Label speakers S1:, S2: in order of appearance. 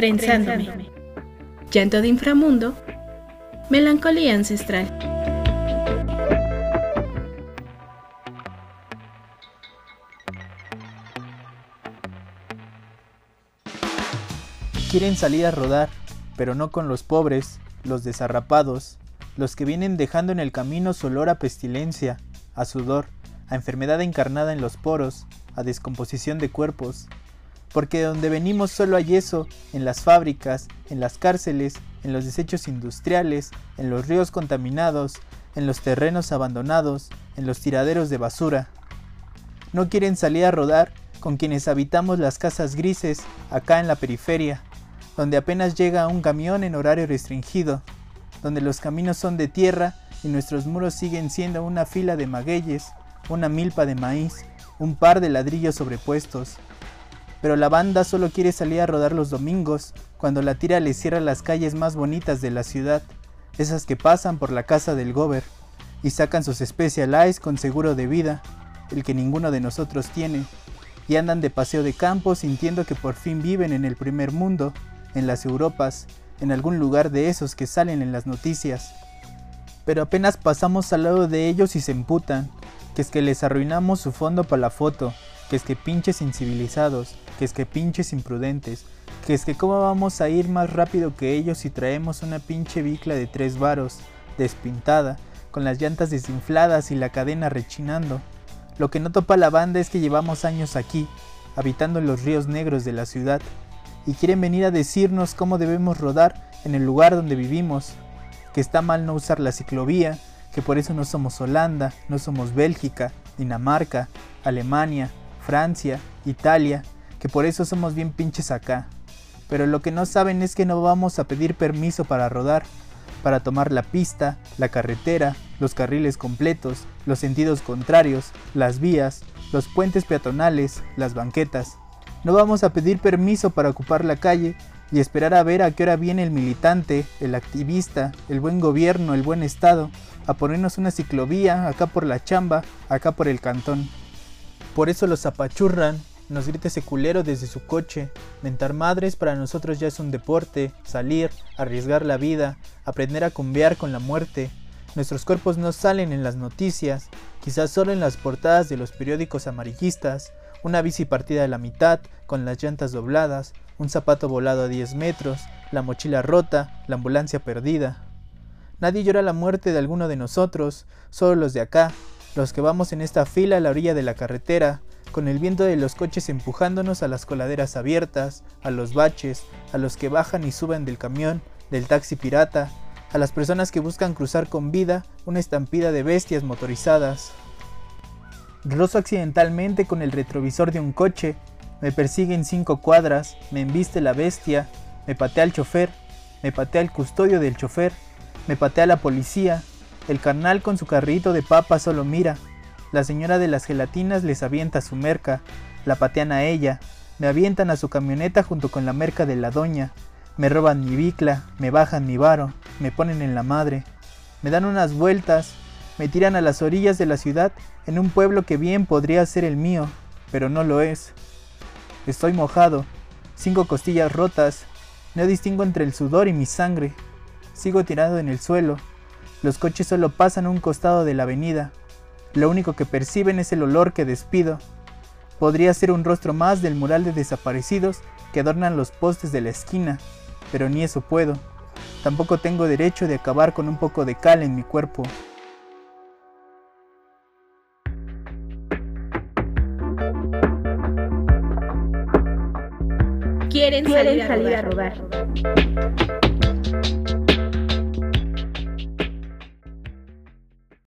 S1: Trenzándome. Llanto de inframundo. Melancolía ancestral.
S2: Quieren salir a rodar, pero no con los pobres, los desarrapados, los que vienen dejando en el camino su olor a pestilencia, a sudor, a enfermedad encarnada en los poros, a descomposición de cuerpos. Porque de donde venimos solo hay eso, en las fábricas, en las cárceles, en los desechos industriales, en los ríos contaminados, en los terrenos abandonados, en los tiraderos de basura. No quieren salir a rodar con quienes habitamos las casas grises acá en la periferia, donde apenas llega un camión en horario restringido, donde los caminos son de tierra y nuestros muros siguen siendo una fila de magueyes, una milpa de maíz, un par de ladrillos sobrepuestos. Pero la banda solo quiere salir a rodar los domingos, cuando la tira le cierra las calles más bonitas de la ciudad, esas que pasan por la casa del gober, y sacan sus specialized con seguro de vida, el que ninguno de nosotros tiene, y andan de paseo de campo sintiendo que por fin viven en el primer mundo, en las Europas, en algún lugar de esos que salen en las noticias. Pero apenas pasamos al lado de ellos y se emputan, que es que les arruinamos su fondo para la foto, que es que pinches incivilizados, que es que pinches imprudentes, que es que cómo vamos a ir más rápido que ellos si traemos una pinche bicla de tres varos, despintada, con las llantas desinfladas y la cadena rechinando. Lo que no topa la banda es que llevamos años aquí, habitando los ríos negros de la ciudad, y quieren venir a decirnos cómo debemos rodar en el lugar donde vivimos, que está mal no usar la ciclovía, que por eso no somos Holanda, no somos Bélgica, Dinamarca, Alemania, Francia, Italia, que por eso somos bien pinches acá. Pero lo que no saben es que no vamos a pedir permiso para rodar, para tomar la pista, la carretera, los carriles completos, los sentidos contrarios, las vías, los puentes peatonales, las banquetas. No vamos a pedir permiso para ocupar la calle y esperar a ver a qué hora viene el militante, el activista, el buen gobierno, el buen Estado, a ponernos una ciclovía acá por la chamba, acá por el cantón. Por eso los apachurran, nos grita ese culero desde su coche. Mentar madres para nosotros ya es un deporte, salir, arriesgar la vida, aprender a cumbiar con la muerte. Nuestros cuerpos no salen en las noticias, quizás solo en las portadas de los periódicos amarillistas, una bici partida a la mitad, con las llantas dobladas, un zapato volado a 10 metros, la mochila rota, la ambulancia perdida. Nadie llora la muerte de alguno de nosotros, solo los de acá, los que vamos en esta fila a la orilla de la carretera, con el viento de los coches empujándonos a las coladeras abiertas, a los baches, a los que bajan y suben del camión, del taxi pirata, a las personas que buscan cruzar con vida una estampida de bestias motorizadas. Rozo accidentalmente con el retrovisor de un coche, me persigue en cinco cuadras, me embiste la bestia, me patea al chofer, me patea al custodio del chofer, me patea la policía, el carnal con su carrito de papa solo mira, la señora de las gelatinas les avienta su merca, la patean a ella, me avientan a su camioneta junto con la merca de la doña, me roban mi bicla, me bajan mi varo, me ponen en la madre, me dan unas vueltas, me tiran a las orillas de la ciudad en un pueblo que bien podría ser el mío, pero no lo es. Estoy mojado, cinco costillas rotas, no distingo entre el sudor y mi sangre. Sigo tirado en el suelo. Los coches solo pasan a un costado de la avenida. Lo único que perciben es el olor que despido. Podría ser un rostro más del mural de desaparecidos que adornan los postes de la esquina, pero ni eso puedo. Tampoco tengo derecho de acabar con un poco de cal en mi cuerpo.
S1: quieren, salir, a rodar.